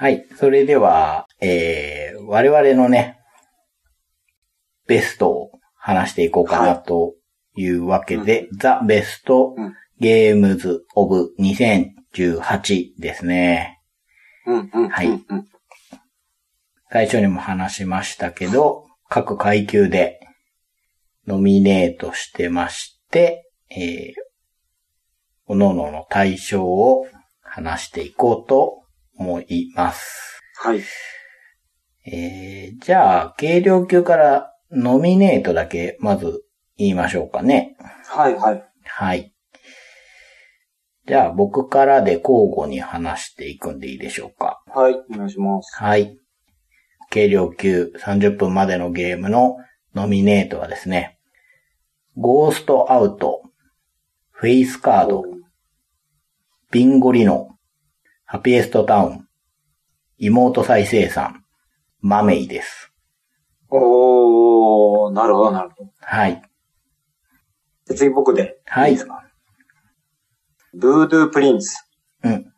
はい。それでは、えー、我々のね、ベストを話していこうかなというわけで、ザ・ベストうんゲームズ・オブ2018ですね。うん、うん。はい最初にも話しましたけど、各階級でノミネートしてまして、えー、各々の対象を話していこうと思います。はい。えー、じゃあ、軽量級からノミネートだけまず言いましょうかね。はい、はい。はい。じゃあ、僕からで交互に話していくんでいいでしょうか。はい、お願いします。はい。軽量級30分までのゲームのノミネートはですね、ゴーストアウト、フェイスカード、ビンゴリノ、ハピエストタウン、妹再生産、マメイです。おー、なるほど、なるほど。はい。で次僕で。はいいですか？ブードゥープリンス、うん。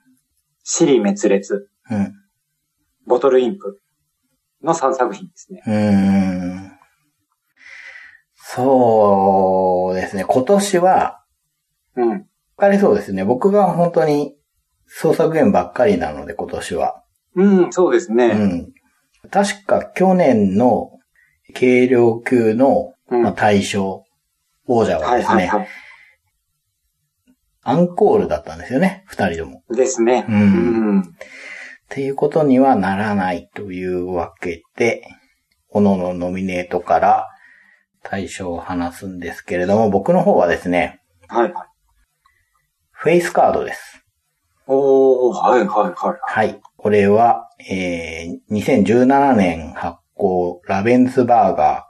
シリ滅裂、うん。ボトルインプの3作品ですね。うーん。そうですね。今年は、うん。わかりそうですね。僕が本当に創作ゲームばっかりなので、今年は。うん、そうですうね。ん。確か去年の軽量級の、うんまあ、大賞、王者ははい、ですね、はい、はい。アンコールだったんですよね、二人とも。ですね。うんうん。っていうことにはならないというわけで、各々ノミネートから対象を話すんですけれども、僕の方はですね、はい、はい。フェイスカードです。おー、はい、はい、はい。はい。これは、えー、2017年発行、ラベンツバーガ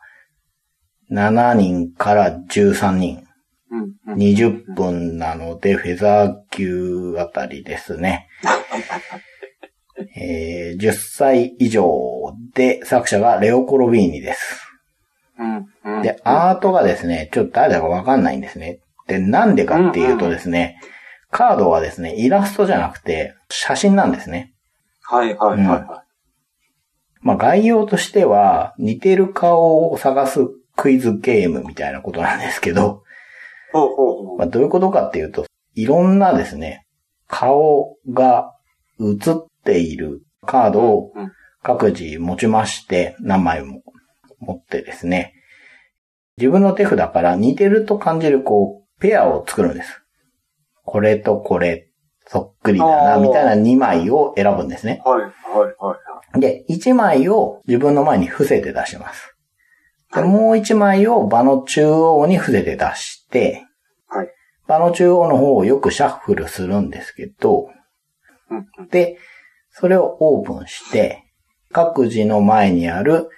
ー、7人から13人、うん、うん。20分なので、フェザー級あたりですね。えー、10歳以上で、作者がレオ・コロビーニです。うん、うん。で、アートがですね、ちょっと誰だかわかんないんですね。で、なんでかっていうとですね、カードはですね、イラストじゃなくて、写真なんですね。はい、はい、はい、はまあ概要としては、似てる顔を探すクイズゲームみたいなことなんですけど、い。ほうほうほう。まあどういうことかっていうと、いろんなですね、顔が映っているカードをうん各自持ちまして、何枚も持ってですね、自分の手札から似てると感じるこう、ペアを作るんです。これとこれ、そっくりだな、みたいな2枚を選ぶんですね。はい、はい、はい。で、1枚を自分の前に伏せて出します。で、はいもう1枚を場の中央に伏せて出して、はい。場の中央の方をよくシャッフルするんですけど。で、それをオープンして、各自の前にある、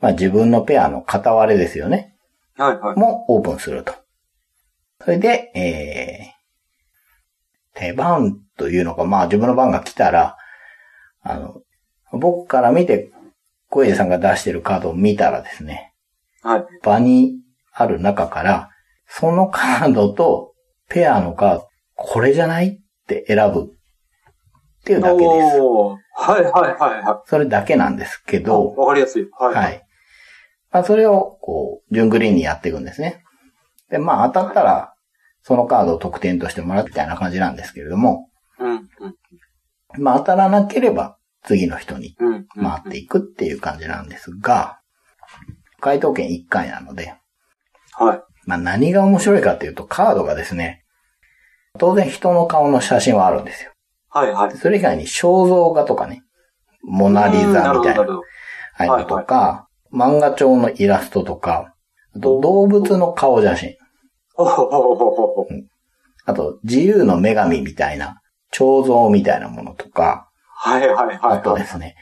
まあ自分のペアの片割れですよね。はい、はい。もオープンすると。それで、えー、手番というのか、まあ自分の番が来たら、あの、僕から見て、小出さんが出してるカードを見たらですね、はい。場にある中から、そのカードとペアのカード、これじゃないって選ぶっていうだけです。はい、はい、はい、はそれだけなんですけい。ど、わかりやすい。はい。は。い。まあ、それを、こう、順繰りにやっていくんですね。で、まあ、当たったら、そのカードを得点としてもらうみたいな感じなんですけれども、うん、うん。まあ、当たらなければ、次の人にうん。回っていくっていう感じなんですが、回答権1回なので、はい。まあ、何が面白いかっていうと、カードがですね、当然人の顔の写真はあるんですよ。はい、はい。それ以外に肖像画とかね、モナリザみたいな、うんなるほど、なるほど。ああいうのとか、漫画帳のイラストとか、あと動物の顔写真、あと自由の女神みたいな、彫像みたいなものとか、はい、はい、はい。あとですね、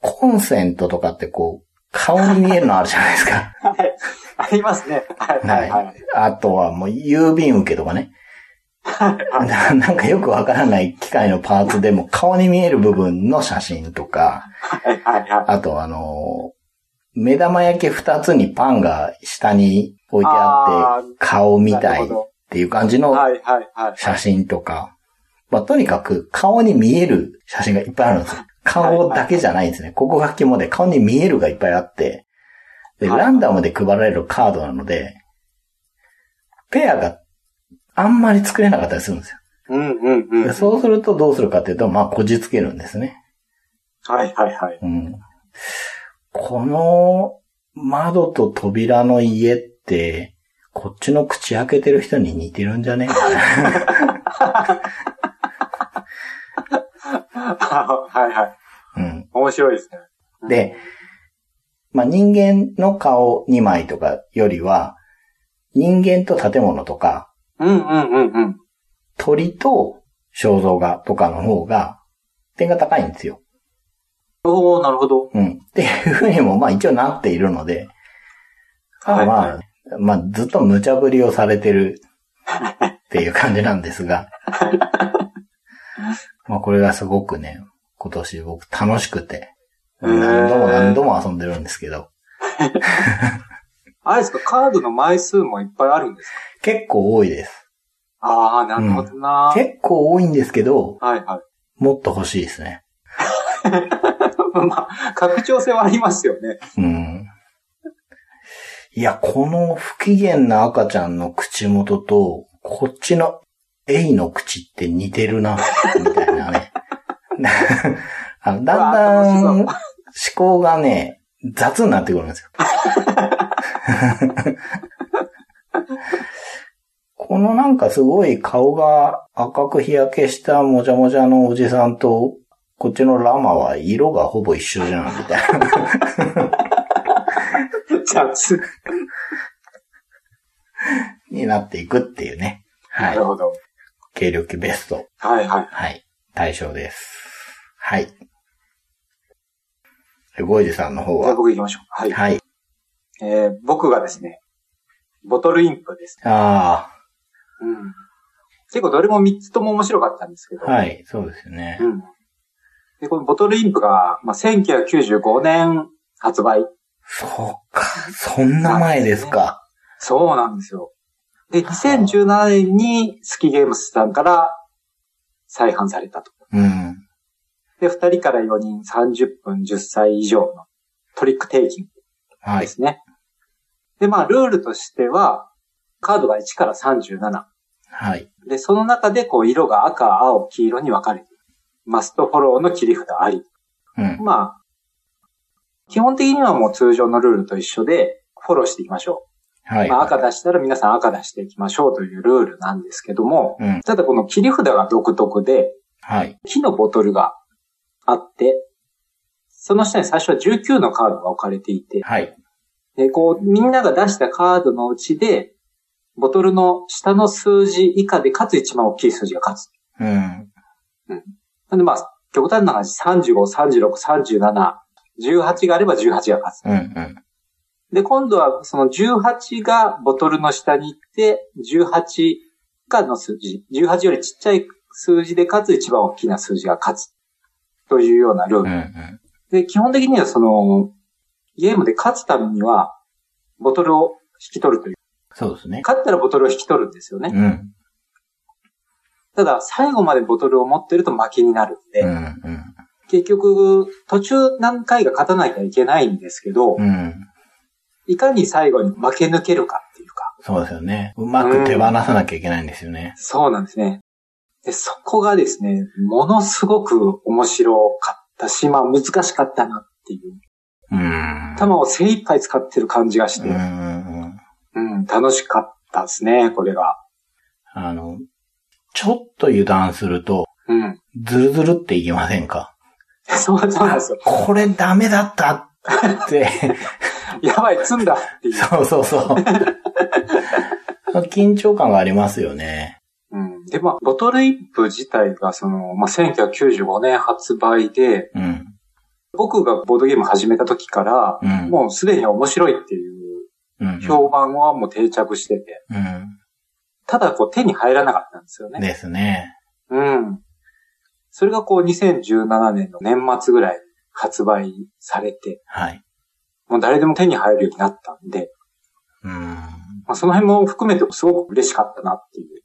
コンセントとかってこう、顔に見えるのあるじゃないですか。はい。ありますね。はい、はい、はい。あとはもう郵便受けとかね。ななんかよくわからない機械のパーツでも顔に見える部分の写真とか、はい、はい、はい。あとあの、目玉焼き二つにパンが下に置いてあって、顔みたいっていう感じの。写真とか、まあ、とにかく顔に見える写真がいっぱいあるんですよ。顔だけじゃないんですね。ここが肝で顔に見えるがいっぱいあって、で、はいランダムで配られるカードなので、ペアがあんまり作れなかったりするんですよ。うんうんうん。でそうするとどうするかっていうと、まあ、こじつけるんですね。はいはいはい。うん。この窓と扉の家って、こっちの口開けてる人に似てるんじゃね？はいはい。うん。面白いですね。で、まあ、人間の顔2枚とかよりは、人間と建物とか、うんうんうんうん。鳥と肖像画とかの方が、点が高いんですよ。おー、なるほど。うん。っていうふうにも、まあ一応なっているので、まあ、はいまあ、まあずっと無茶ぶりをされてるっていう感じなんですが、まあこれがすごくね、今年僕楽しくて、何度も何度も遊んでるんですけど、あれですか、カードの枚数もいっぱいあるんですか？結構多いです。ああ、なるほどな、結構多いんですけど、はいはい。もっと欲しいですね。まあ、拡張性はありますよね。うん。いや、この不機嫌な赤ちゃんの口元と、こっちのエイの口って似てるな、みたいなね。あのだんだん思考がね、雑になってくるんですよ。このなんかすごい顔が赤く日焼けしたもじゃもじゃのおじさんと、こっちのラマは色がほぼ一緒じゃん、みたいな。じゃあ、つ、になっていくっていうね。はないる。ほど。軽量級ベスト。はいはい。はい。対象です。はい。ゴイジさんの方じゃあは。僕行きましょう。はい。はい。えー、僕がですね、ボトルインプです。あうん。結構どれも3つとも面白かったんですけど。あ、はい。そうですよねう。ん。で、このボトルインプが、まあ、1995年発売。そうか。そんな前ですか。そうなんですよ。で、2017年にスキーゲームスさんから再販されたと。うん。で、2人から4人30分10歳以上のトリックテイキングはい。ですね。で、まあ、ルールとしては、カードが1から37。はい。で、その中で、こう、色が赤、青、黄色に分かれて。マストフォローの切り札あり。うん。まあ、基本的にはもう通常のルールと一緒で、フォローしていきましょう。はい。まあ、赤出したら皆さん赤出していきましょうというルールなんですけども、うん。ただこの切り札が独特で、はい。木のボトルがあって、その下に最初は19のカードが置かれていて、はい。で、こう、みんなが出したカードのうちで、ボトルの下の数字以下で、かつ一番大きい数字が勝つ。うん。なんでまあ、極端な話、35、36、37、18があれば18が勝つ。うん。うん。で、今度はその18がボトルの下に行って、18がの数字、18よりちっちゃい数字でかつ一番大きな数字が勝つ。というようなルール。うん。うん。で、基本的にはその、ゲームで勝つためには、ボトルを引き取るという。そうですね。勝ったらボトルを引き取るんですよね。うん。ただ、最後までボトルを持ってると負けになるんで、うん。うん。結局、途中何回か勝たなきゃいけないんですけど、うん。いかに最後に負け抜けるかっていうか、そうですよね。うまく手放さなきゃいけないんですよね。そうなんですね。で、そこがですね、ものすごく面白かったし、まあ難しかったなっていう。うん。頭を精一杯使ってる感じがして、うん。うん。うん、楽しかったですね、これが。あの、ちょっと油断すると、うん。ズルズルっていきませんか？そうそうなんですよ。これダメだったって、やばい、積んだっていう。そうそうそう。緊張感がありますよね。うん。で、まあ、ボトルイップ自体が、その、まあ、1995年発売で、うん。僕がボードゲーム始めた時から、うん。もうすでに面白いっていううん。評判はもう定着してて、うん。ただこう手に入らなかったんですよね。ですね。うん。それがこう2017年の年末ぐらいに発売されて、はい。もう誰でも手に入るようになったんで、うん。まあ、その辺も含めてすごく嬉しかったなっていう。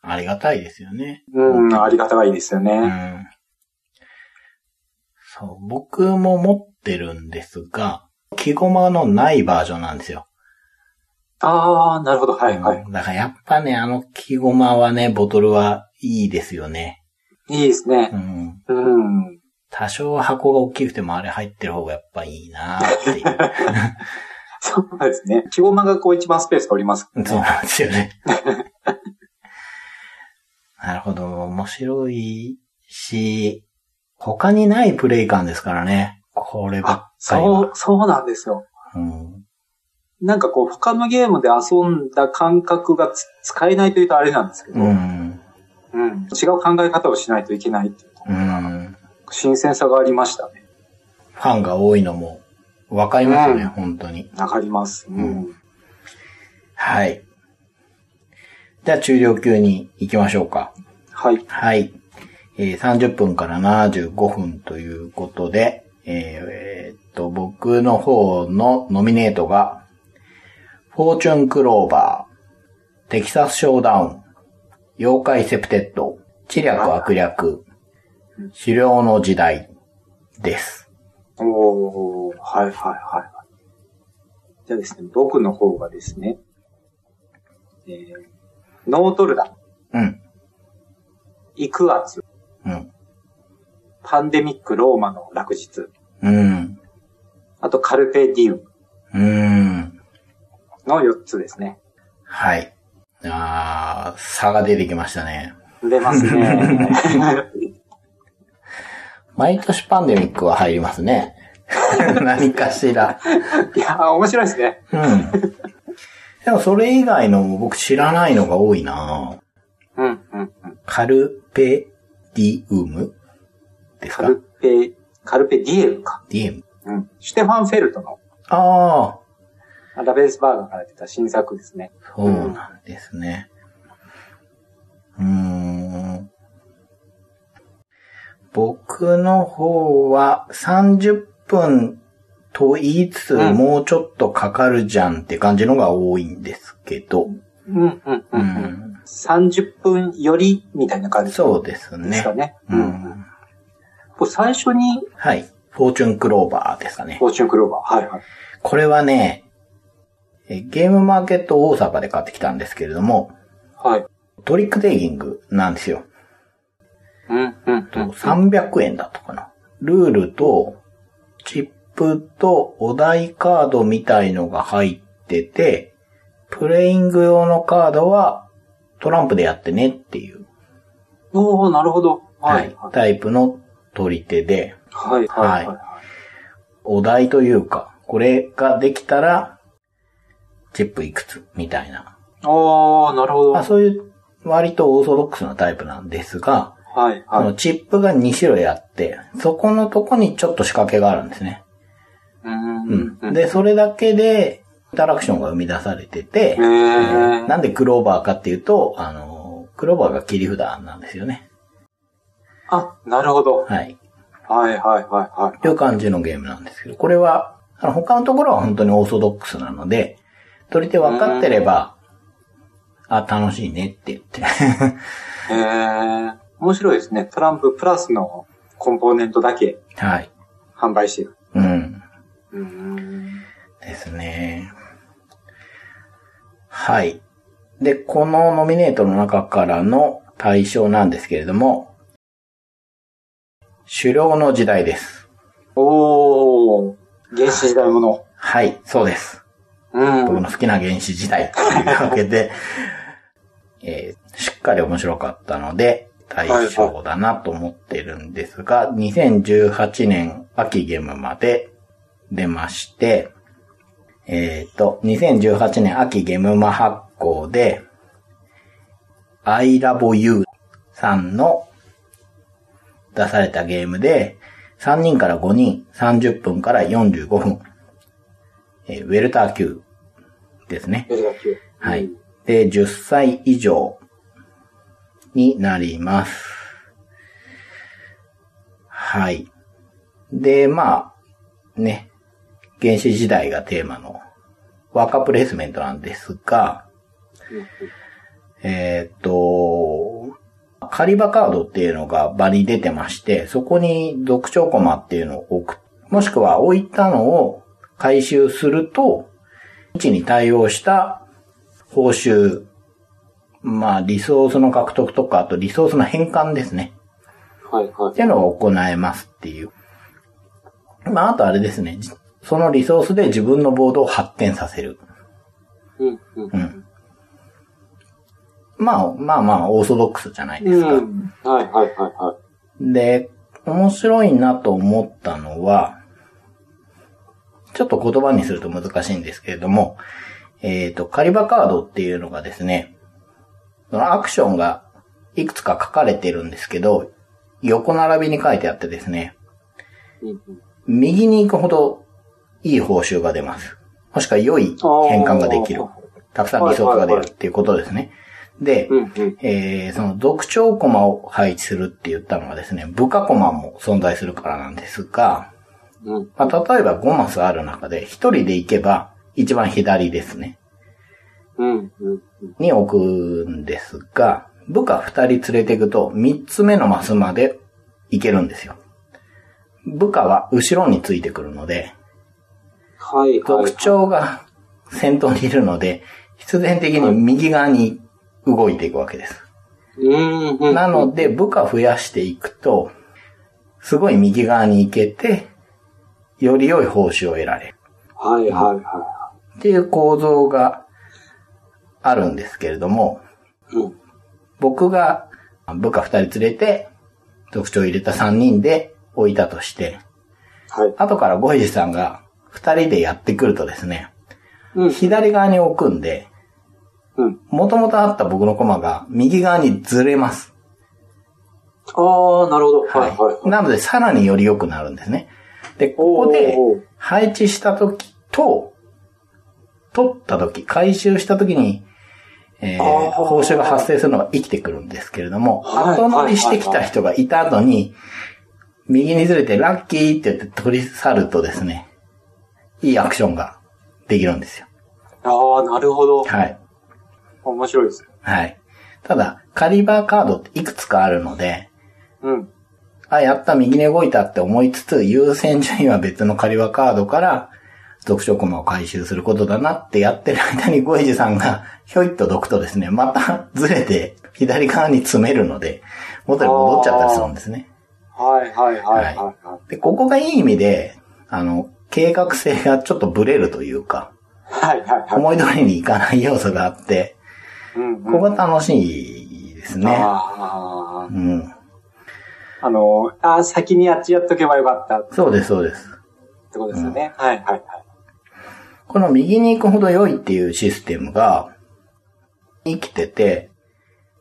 ありがたいですよね。うん、ありがたいですようね。ん。そう、僕も持ってるんですが、木駒のないバージョンなんですよ。ああ、なるほど。はい、はい。だからやっぱね、あの木駒はね、ボトルはいいですよね。いいですねう。ん。うん。多少箱が大きくてもあれ入ってる方がやっぱいいなっていう。そうですね。木駒がこう一番スペース取りますね。そうなんですよね。なるほど。面白いし、他にないプレイ感ですからね。こればっあ、かりそうは。、そうなんですよ。うん。なんかこう、他のゲームで遊んだ感覚がつ使えないというとあれなんですけど、ううん。ん。違う考え方をしないといけないっていうとこうろがん。新鮮さがありましたね。ファンが多いのもわかりますね、うん本当に。わかります。うん。はい。じゃあ中量級に行きましょうか。はい。はい。えー30分から75分ということで、えーえーっと、僕の方のノミネートが、フォーチュンクローバー、テキサスショーダウン、妖怪セプテッド、知略悪略、狩猟の時代です。おー、はいはいはいはい。じゃあですね、僕の方がですね、えー、ノートルダム、うん、イクアツ、うん、パンデミックローマの落日、うん、あとカルペディウム。うん。の4つですね。はい。あー、差が出てきましたね。出ますね。毎年パンデミックは入りますね。何かしら。いやー、面白いですね。うん。でもそれ以外のも僕知らないのが多いなうん、うん、うん。カルペディウムですか？カルペ、カルペディエムか。ディウム。うん。シュテファン・フェルトのああ、ラベルスバーガーから出た新作ですね。そうなんですね。うーん。僕の方は30分と言いつつ、うんもうちょっとかかるじゃんって感じのが多いんですけど。うん、うん、うん。ううん、ん。30分よりみたいな感じそうですですねか。ね。ううん。ん。これ最初に、はい。フォーチュンクローバーですかねフ。ォーチュンクローバー。はいはい。これはね、えゲームマーケット大阪で買ってきたんですけれども、はい。トリックテイキングなんですよ。うん、うん、とうん。300円だったかな。ルールと、チップとお題カードみたいのが入ってて、プレイング用のカードはトランプでやってねっていう、おー、なるほど。ははいい、タイプの取り手で、はい、はい、はい。お題というか、これができたら、チップいくつみたいな。おー、なるほど。まあ、はい、そういう割とオーソドックスなタイプなんですが、はい。そのチップが2種類あって、そこのとこにちょっと仕掛けがあるんですね。うん、うん。で、それだけで、インタラクションが生み出されてて。なんでクローバーかっていうと、あの、クローバーが切り札なんですよね。あ、なるほど。はい。はい、はい、はい、はい。という感じのゲームなんですけど、これは、あの他のところは本当にオーソドックスなので、取り手分かってれば、あ、楽しいねって言って。へー。面白いですね。トランププラスのコンポーネントだけはい。販売してる。うん。うーん。ですね。はい。で、このノミネートの中からの対象なんですけれども、狩猟の時代です。おー。原始時代もの。はい、そうです。僕の好きな原始時代というわけで、えーしっかり面白かったので、対象だなと思ってるんですが、2018年秋ゲームまで出まして、えっ、と、2018年秋ゲームマ発行で、iLaboU さんの出されたゲームで、3人から5人、30分から45分、えーウェルター級ですね。はい。で、10歳以上になります。はい。で、まあ、ね、原始時代がテーマのワーカープレイスメントなんですが、えーっと、カリバカードっていうのが場に出てまして、そこに読書コマっていうのを置く。もしくは置いたのを回収すると、位置に対応した報酬、まあリソースの獲得とか、あとリソースの変換ですね。はいはいっていうのを行えますっていう。まああとあれですね。じそのリソースで自分のボードを発展させる。うんうんうん。まあまあまあオーソドックスじゃないですか。うん。はいはいはいはい。で、面白いなと思ったのは、ちょっと言葉にすると難しいんですけれども、えっ、と、カリバカードっていうのがですね、そのアクションがいくつか書かれてるんですけど、横並びに書いてあってですね、右に行くほどいい報酬が出ます。もしくは良い変換ができる。たくさんリソースが出るっていうことですね。で。えー、その読書コマを配置するって言ったのはですね、部下コマも存在するからなんですが、うん。まあ、例えば5マスある中で1人で行けば一番左ですね。に置くんですが、部下2人連れていくと3つ目のマスまで行けるんですよ。部下は後ろについてくるので、はいはい。読長が先頭にいるので、必然的に右側に動いていくわけです。なので、部下増やしていくと、すごい右側に行けて、より良い報酬を得られる。はいはいはっていう構造があるんですけれども、い。うん。僕が部下2人連れて、特徴を入れた3人で置いたとして、はい。後からゴイジさんが2人でやってくるとですね、うん。左側に置くんで、うん。元々あった僕のコマが右側にずれます。ああ、なるほど。はいはいはい。なので、さらにより良くなるんですね。で、ここで配置した時と、取った時、回収した時に、えー報酬が発生するのが生きてくるんですけれども、はい後乗りしてきた人がいた後に、右にずれてラッキーって言って取り去るとですね、いいアクションができるんですよ。ああ、なるほど。はい。面白いですね。はい。ただ、カリバーカードっていくつかあるので、うん。あ、やった、右に動いたって思いつつ、優先順位は別のカリバカードから、読書コマを回収することだなってやってる間にゴイジさんが、ひょいっとどくとですね、また ずれて、左側に詰めるので、元に戻っちゃったりするんですね。はいはいはいはいはで、ここがいい意味で、あの、計画性がちょっとブレるというか、い。はいはいはい。思い通りにいかない要素があって、うんうん。ここが楽しいですね。あうん。あ。あの、あー先にあっちやっとけばよかったっそうです、そうです。てことですよね。はいはいはい。この右に行くほど良いっていうシステムが生きてて、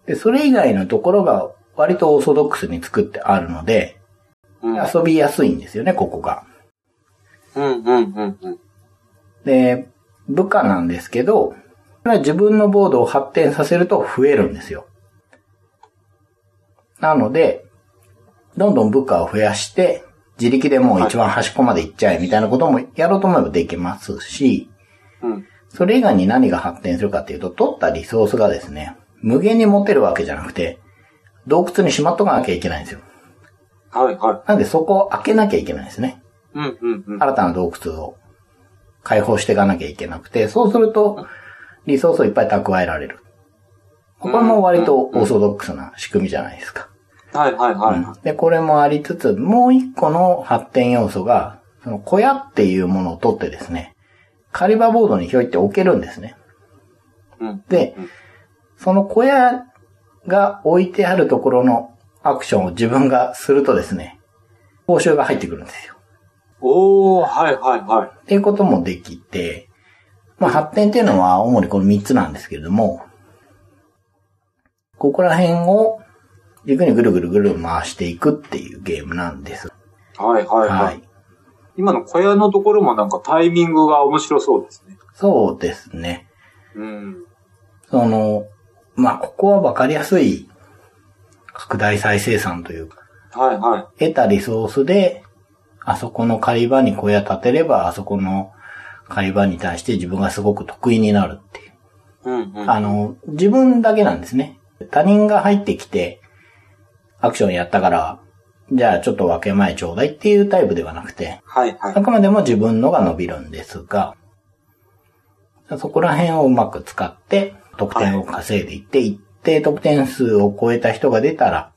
で、それ以外のところが割とオーソドックスに作ってあるので、うん。遊びやすいんですよね、ここが。うんうんうんうん。で、部下なんですけど、これは自分のボードを発展させると増えるんですよ。なので、どんどん部下を増やして、自力でもう一番端っこまで行っちゃえみたいなこともやろうと思えばできますし、うん。それ以外に何が発展するかっていうと、取ったリソースがですね、無限に持てるわけじゃなくて、洞窟にしまっとかなきゃいけないんですよ。はいはなんでそこを開けなきゃいけないんですね。い。うんうんうん。新たな洞窟を開放していかなきゃいけなくて、そうすると、リソースをいっぱい蓄えられる。これも割とオーソドックスな仕組みじゃないですか。はいはいはい。で、これもありつつ、もう一個の発展要素が、その小屋っていうものを取ってですね、カリバボードにひょいって置けるんですね。うん。で、その小屋が置いてあるところのアクションを自分がするとですね、報酬が入ってくるんですよ。おー、はいはいはい。っていうこともできて、まあ発展っていうのは主にこの3つなんですけれども、ここら辺を軸にぐるぐるぐる回していくっていうゲームなんです。はいはいは。はいい。今の小屋のところもなんかタイミングが面白そうですね。そうですね。うん。その、まあここはわかりやすい拡大再生産というか、はいは得たリソースで、あそこの狩り場に小屋建てれば、あそこの狩り場に対して自分がすごく得意になるっていう。い。うんうん。あの、自分だけなんですね。他人が入ってきて、アクションやったから、じゃあちょっと分け前ちょうだいっていうタイプではなくて、はいはいあ。くまでも自分のが伸びるんですが、そこら辺をうまく使って、得点を稼いでいって、一定得点数を超えた人が出たら、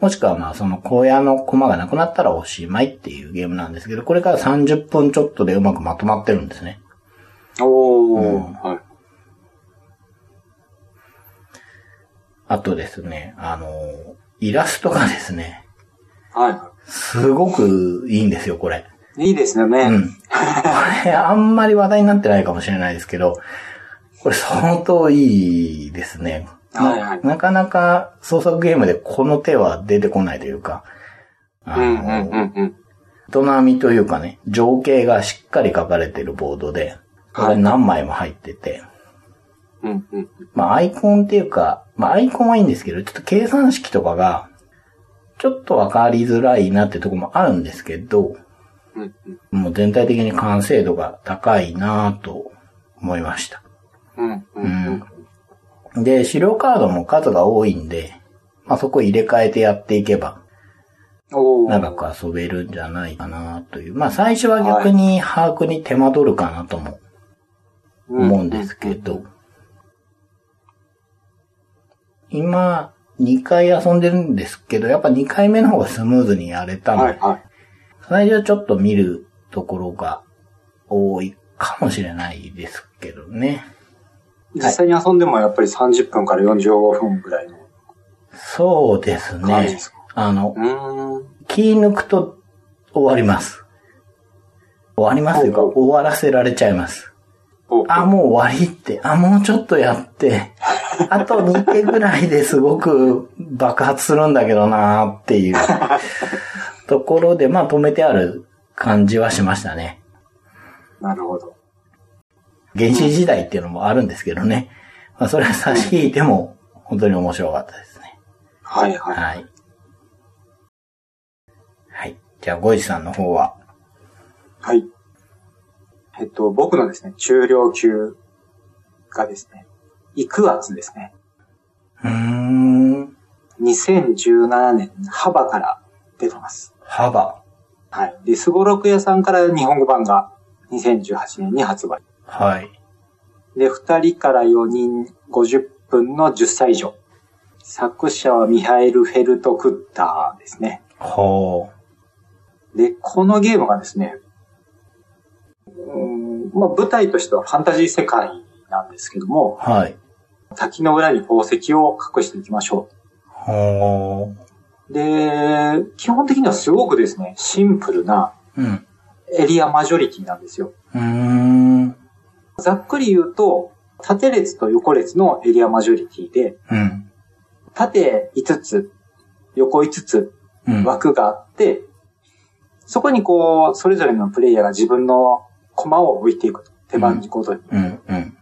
もしくはまあその荒野の駒がなくなったらおしまいっていうゲームなんですけど、これから30分ちょっとでうまくまとまってるんですね。おー、うんはい。あとですね、あの、イラストがですね、はいはすごくいいんですよ、これ。い。いいですよね。うん。これ、あんまり話題になってないかもしれないですけど、これ相当いいですね。なはいはいなかなか創作ゲームでこの手は出てこないというか、あうんの、うんうんうん。営みというかね、情景がしっかり書かれてるボードで、これ何枚も入ってて、うんうん。まあアイコンっていうか、まあアイコンはいいんですけど、ちょっと計算式とかが、ちょっとわかりづらいなってとこもあるんですけど、うんうん。もう全体的に完成度が高いなぁと思いました。うんうんうん。で、資料カードも数が多いんで、まあそこ入れ替えてやっていけば。長く遊べるんじゃないかなという。まあ最初は逆に把握に手間取るかなとも思うんですけど、今2回遊んでるんですけど、やっぱ2回目の方がスムーズにやれたので、はいはい。最初はちょっと見るところが多いかもしれないですけどね。実際に遊んでもやっぱり30分から45分ぐらいのそうですね。あの。気抜くと終わります。終わりますというか、終わらせられちゃいます。おあ、もう終わりって、あ、もうちょっとやって、あと2手ぐらいですごく爆発するんだけどなーっていう ところで、まあ止めてある感じはしましたね。なるほど。原始時代っていうのもあるんですけどね。まあそれは差し引いても本当に面白かったですね。はいはい。はい。はい。じゃあ、ゴイジさんの方は。はい。えっと、僕のですね、中量級がですね、イクアツですね。うーん。2017年、幅から出てます。幅。はい。で、スゴロク屋さんから日本語版が2018年に発売。はい。で、2人から4人50分の10歳以上。作者はミハエル・フェルト・クッターですね。ほで、このゲームがですね、まあ、舞台としてはファンタジー世界なんですけども、う。はい。滝の裏に宝石を隠していきましょほう。で、基本的にはすごくですね、シンプルなう。うん。エリアマジョリティなんですよ。うーん。ざっくり言うと、縦列と横列のエリアマジョリティで、うん。縦5つ、横5つうん。枠があって、そこにこう、それぞれのプレイヤーが自分の駒を置いていくと。手番ごとに。うん。うん。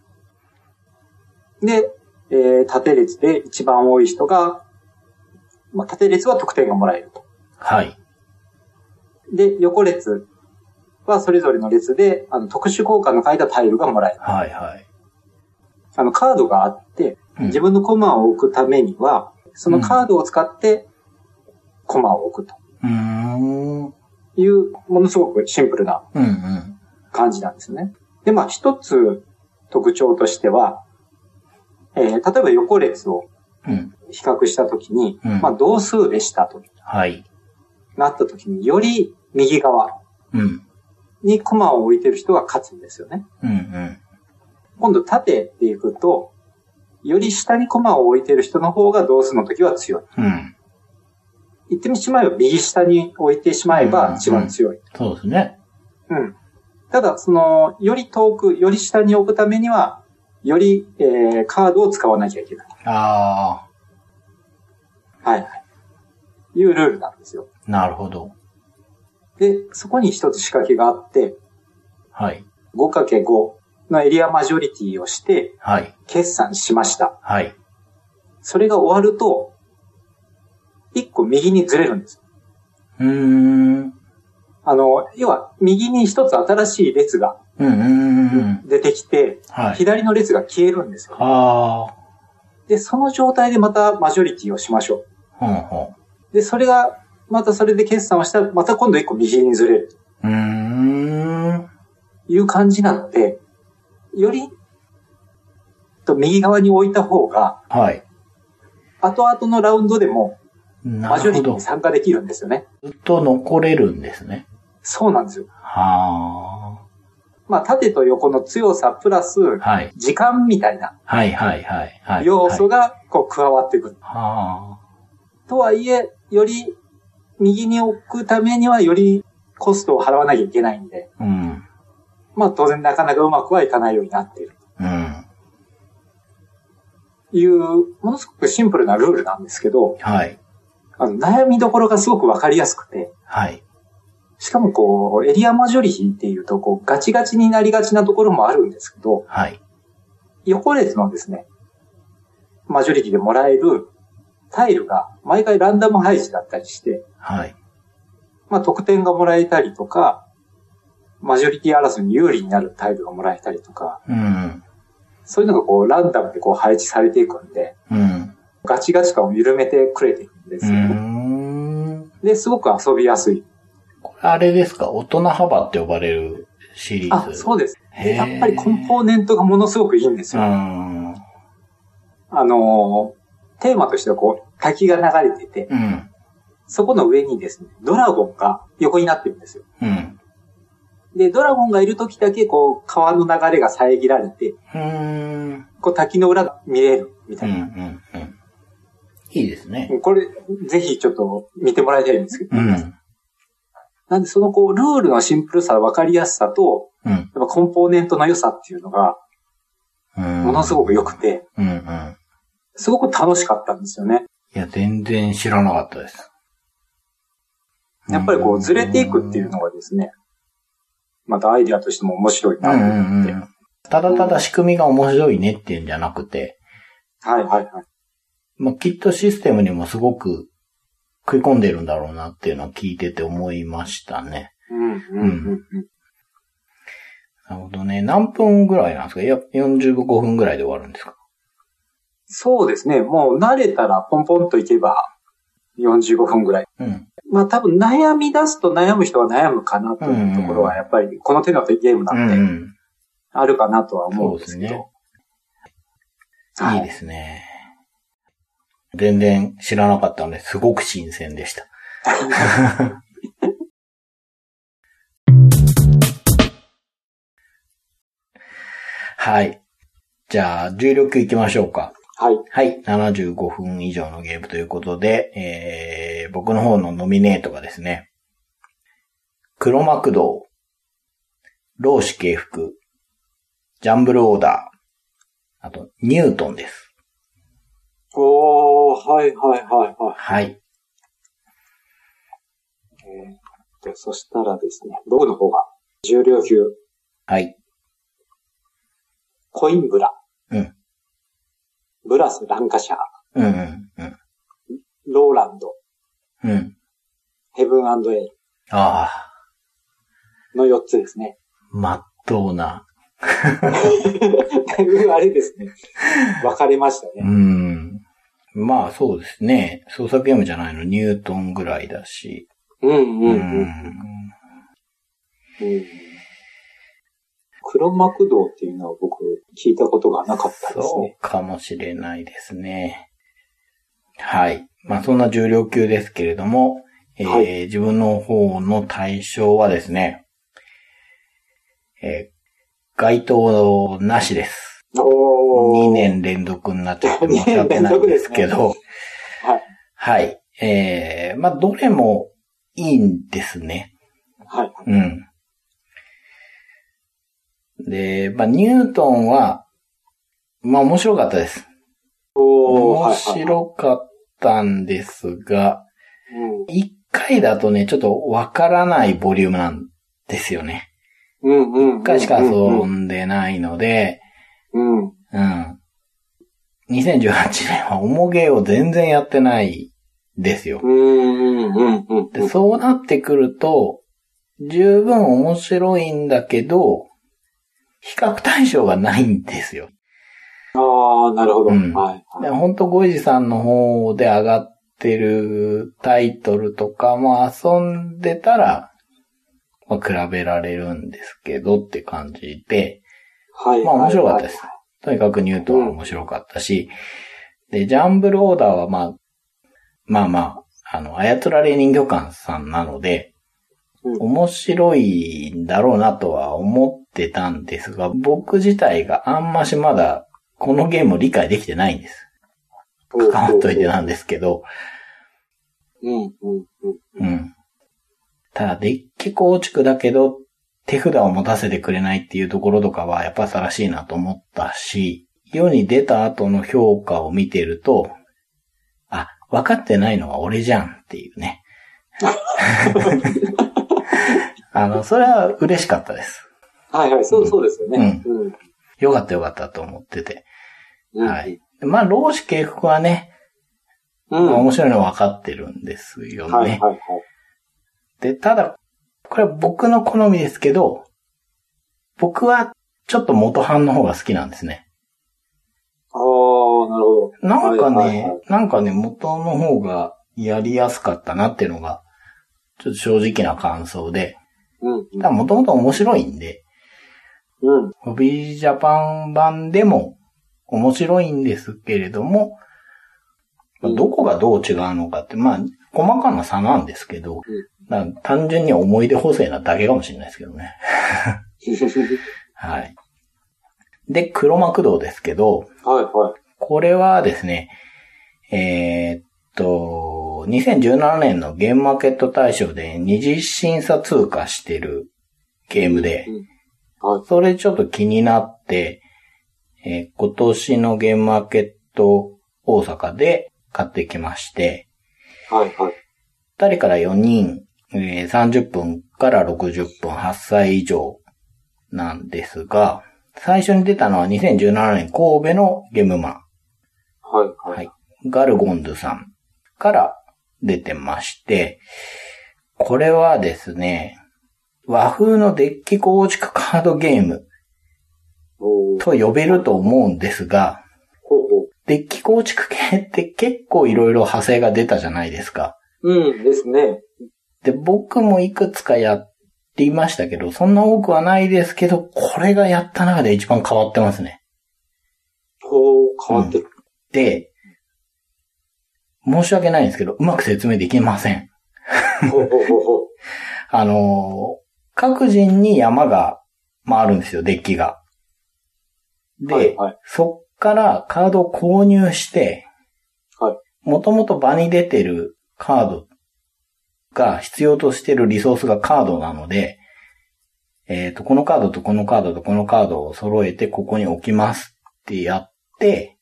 で、えー縦列で一番多い人が、まあ、縦列は得点がもらえると。はい。で、横列はそれぞれの列で、あの、特殊効果の書いたタイルがもらえる。はい。はい。あの、カードがあって、うん自分のコマを置くためには、そのカードを使って、コマを置くとうーん。うん。いう、ものすごくシンプルなうん。感じなんですね。で、まあ、一つ特徴としては、えー例えば横列をうん。比較したときに、うんまあ、同数でしたとはい。なったときに、より右側うん。にコマを置いてる人が勝つんですよね。うん。うん。今度縦でいくと、より下にコマを置いてる人の方が同数の時は強い。うん。言ってしまえば右下に置いてしまえば一番強い。そうですね。うん。ただ、その、より遠く、より下に置くためには、より、えー、カードを使わなきゃいけない。あはいはい。いうルールなんですよ。あ。なるほど。で、そこに一つ仕掛けがあって、はい。5×5 のエリアマジョリティをして、はい。決算しました。はい。それが終わると、一個右にずれるんです。うーん。あの、要は、右に一つ新しい列が。出てきて、はい。左の列が消えるんですよ。あで、その状態でまたマジョリティをしましょあ。ほん。で、それが、またそれで決算をしたら、また今度一個右にずれるん。うーん。という感じなので、より、と右側に置いた方が、はい。後々のラウンドでもなマジョリティ。に参加できるんですよね。ずっと残れるんですね。そうなんですよ。はまあ、縦と横の強さプラス。時間みたいなはいはいはいはい。要素が。がこう加わってくる。はとはいえ、より右に置くためにはよりコストを払わなきゃいけないんで、あ。うん。まあ当然なかなかうまくはいかないようになっている。うん。いう、ものすごくシンプルなルールなんですけど、はい。あの悩みどころがすごくわかりやすくて、はい。しかもこう、エリアマジョリティっていうと、こう、ガチガチになりがちなところもあるんですけど、はい。横列のですね、マジョリティでもらえるタイルが毎回ランダム配置だったりして、はい。まあ得点がもらえたりとか、マジョリティ争いに有利になるタイルがもらえたりとか、うん。そういうのがこうランダムでこう配置されていくんで、うん。ガチガチ感を緩めてくれてるんですうよね。ん。で、すごく遊びやすい。あれですか？大人幅って呼ばれるシリーズ。あ、そうです。やっぱりコンポーネントがものすごくいいんですうよ。ん。あのーテーマとしてはこう、滝が流れてて、うん。そこの上にですね、ドラゴンが横になってるんですよ。うん。で、ドラゴンがいる時だけこう、川の流れが遮られて、うん。こう滝の裏が見れるみたうん。ういな。ん。うん。いいですね。これ、ぜひちょっと見てもらいたいんですけど。うん。なんでそのこう、ルールのシンプルさ、わかりやすさと、うん。やっぱコンポーネントの良さっていうのが、うん。ものすごく良くて、うん。うん。すごく楽しかったんですよね。いや、全然知らなかったです。やっぱりこう、ずれていくっていうのがですね、またアイディアとしても面白いなとうんうん思って。うん。ただただ仕組みが面白いねっていうんじゃなくて、はいはいはい。まあ、きっとシステムにもすごく食い込んでるんだろうなっていうのは聞いてて思いましたね。うんうんうんうん。なるほどね。何分ぐらいなんですか？いや、45分ぐらいで終わるんですか？そうですね。もう慣れたらポンポンといけば45分ぐらい。うん。まあ多分悩み出すと悩む人は悩むかなというところはやっぱりこの手のゲームうなんでん。あるかなとは思うんですけど。そうですはいいいですね。全然知らなかったので、すごく新鮮でした。はい。じゃあ、重力行きましょうか。はい。はい。75分以上のゲームということで、えー、僕の方のノミネートがですね、黒幕道、老子敬服、ジャンブルオーダー、あと、ニュートンです。おー、はいはいはいははい。い。えー、でそしたらですね、僕の方が重量級、はい。コインブラ。うん。ブラス・ランカシャー、うんうんうん。ローランド、うん。ヘブンエールあの4つですね。あ、まっとうな。だいぶあれですね。分かれましたうね。ん。まあそうですね。創作ゲームじゃないの、ニュートンぐらいだし。うんうんううん。ん。うん黒幕道っていうのは僕聞いたことがなかったですそうね。かもしれないですね。はい。まあそんな重量級ですけれども、えーはい自分の方の対象はですね、えー該当なしです。おー2。年連続になっちゃって申し訳ないんですけど、はい。はい。えー、まあどれもいいんですね。はい。うん。で、まあニュートンは、まあ面白かったです。面白かったんですが、うん一回だとね、ちょっとわからないボリュームなんですよね。うんうん。一回しか遊うんんでないので、うん。うん。2018年は重ゲーを全然やってないですよ。うんうんうんでそうなってくると、十分面白いんだけど、比較対象がないんですよ。ああ、なるほど。うんはい。で本当ゴイジさんの方で上がってるタイトルとかも遊んでたら、まあ、比べられるんですけどって感じで、はい。まあ面白かったですはい。とにかくニュートンは面白かったし、で、ジャンブルオーダーはまあ、まあまあ、あの、操られ人魚館さんなので、うん面白いんだろうなとは思ってたんですが、僕自体があんましまだこのゲームを理解できてないんです。うん関わっといてなんですけど、うん、うん、うん。うん。ただ、デッキ構築だけど、手札を持たせてくれないっていうところとかは、やっぱさらしいなと思ったし、世に出た後の評価を見てると、あ、分かってないのは俺じゃんっていうね。あの、それは嬉しかったです。はいはい、そう、そうですよね。うん。よかったよかったと思ってて。うんはい。まあ、老子敬服はね、うん。まあ面白いのは分かってるんですよね。はいはいはい。で、ただ、これは僕の好みですけど、僕はちょっと元版の方が好きなんですね。ああ、なるほど。なんかはいはいねはい、なんかね、元の方がやりやすかったなっていうのが、ちょっと正直な感想で、うん。ただもともと面白いんで、うん。ホビージャパン版でも面白いんですけれども、まあどこがどう違うのかって、まあ、細かな差なんですけど、単純に思い出補正なだけかもしれないですけどね。はい。で、黒幕道ですけど、はいはい。これはですね、えーっと、2017年のゲームマーケット大賞で二次審査通過してるゲームで、はい。それちょっと気になって、えー今年のゲームマーケット大阪で買ってきまして、はいはい。二人から4人、えー30分から60分、8歳以上なんですが、最初に出たのは2017年神戸のゲームマン。はいは。はいい。ガルゴンズさんから出てまして、これはですね、和風のデッキ構築カードゲームと呼べると思うんですが、デッキ構築系って結構いろいろ派生が出たじゃないですか。うんですね。で、僕もいくつかやっていましたけど、そんな多くはないですけど、これがやった中で一番変わってますね。ほう、変わってる。で、申し訳ないんですけど、うまく説明できません。ほうほうほうほう。あのー各人に山が回るんですよ、デッキが。で、はいはいそっからカードを購入して、はいもともと場に出てるカードが必要としてるリソースがカードなので、えっ、と、このカードとこのカードとこのカードを揃えてここに置きますってやって、うん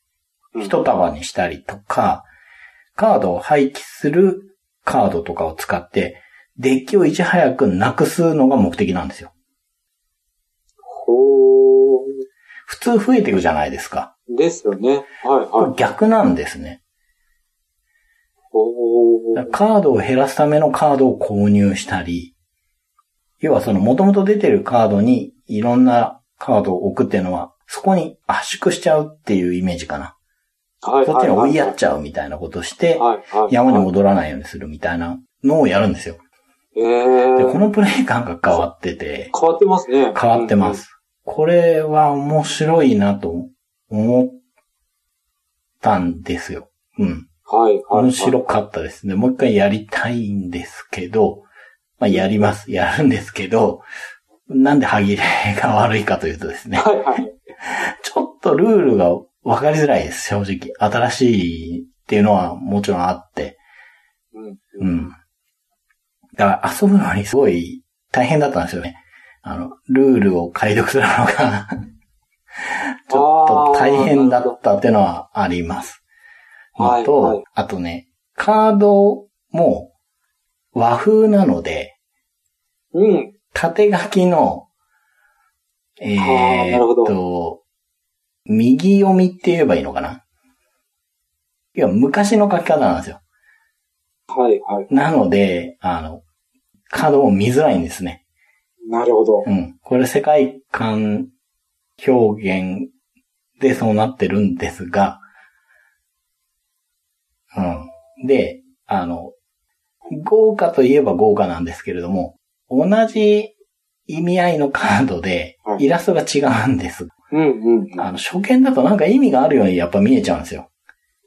一束にしたりとか、カードを廃棄するカードとかを使って、デッキをいち早くなくすのが目的なんですよ。ほ普通増えていくじゃないですか。う。ですよね。はいはい。逆なんですね。カードを減らすためのカードを購入したり、要はその元々出てるカードにいろんなカードを置くっていうのは、そこに圧縮しちゃうっていうイメージかな。はいそっちに追いやっゃちゃうみたいなことして。山に戻らないようにするみたいなのをやるんですよ。ええで、このプレイ感が変わってて、変わってますね。変わってます。これは面白いなと思ったんですよ。うん。うん。はいはい。面白かったですね。もう一回やりたいんですけど、まあやります。やるんですけど、なんで歯切れが悪いかというとですね、はいはい。ちょっとルールが分かりづらいです、正直。新しいっていうのはもちろんあって。うん。うん。だから遊ぶのにすごい大変だったんですよね。あの、ルールを解読するのが ちょっと大変だったっていうのはあります。のと、はいはいあとね、カードも和風なので、うん。縦書きの、えあーっと、右読みって言えばいいのかな？いや、昔の書き方なんですよ。はいはい。なので、あの、カードも見づらいんですね。なるほど。うん。これ世界観表現でそうなってるんですが、うん。で、あの、豪華といえば豪華なんですけれども、同じ意味合いのカードではいイラストが違うんです。うんうんうん。あの、初見だとなんか意味があるようにやっぱ見えちゃうんですよ。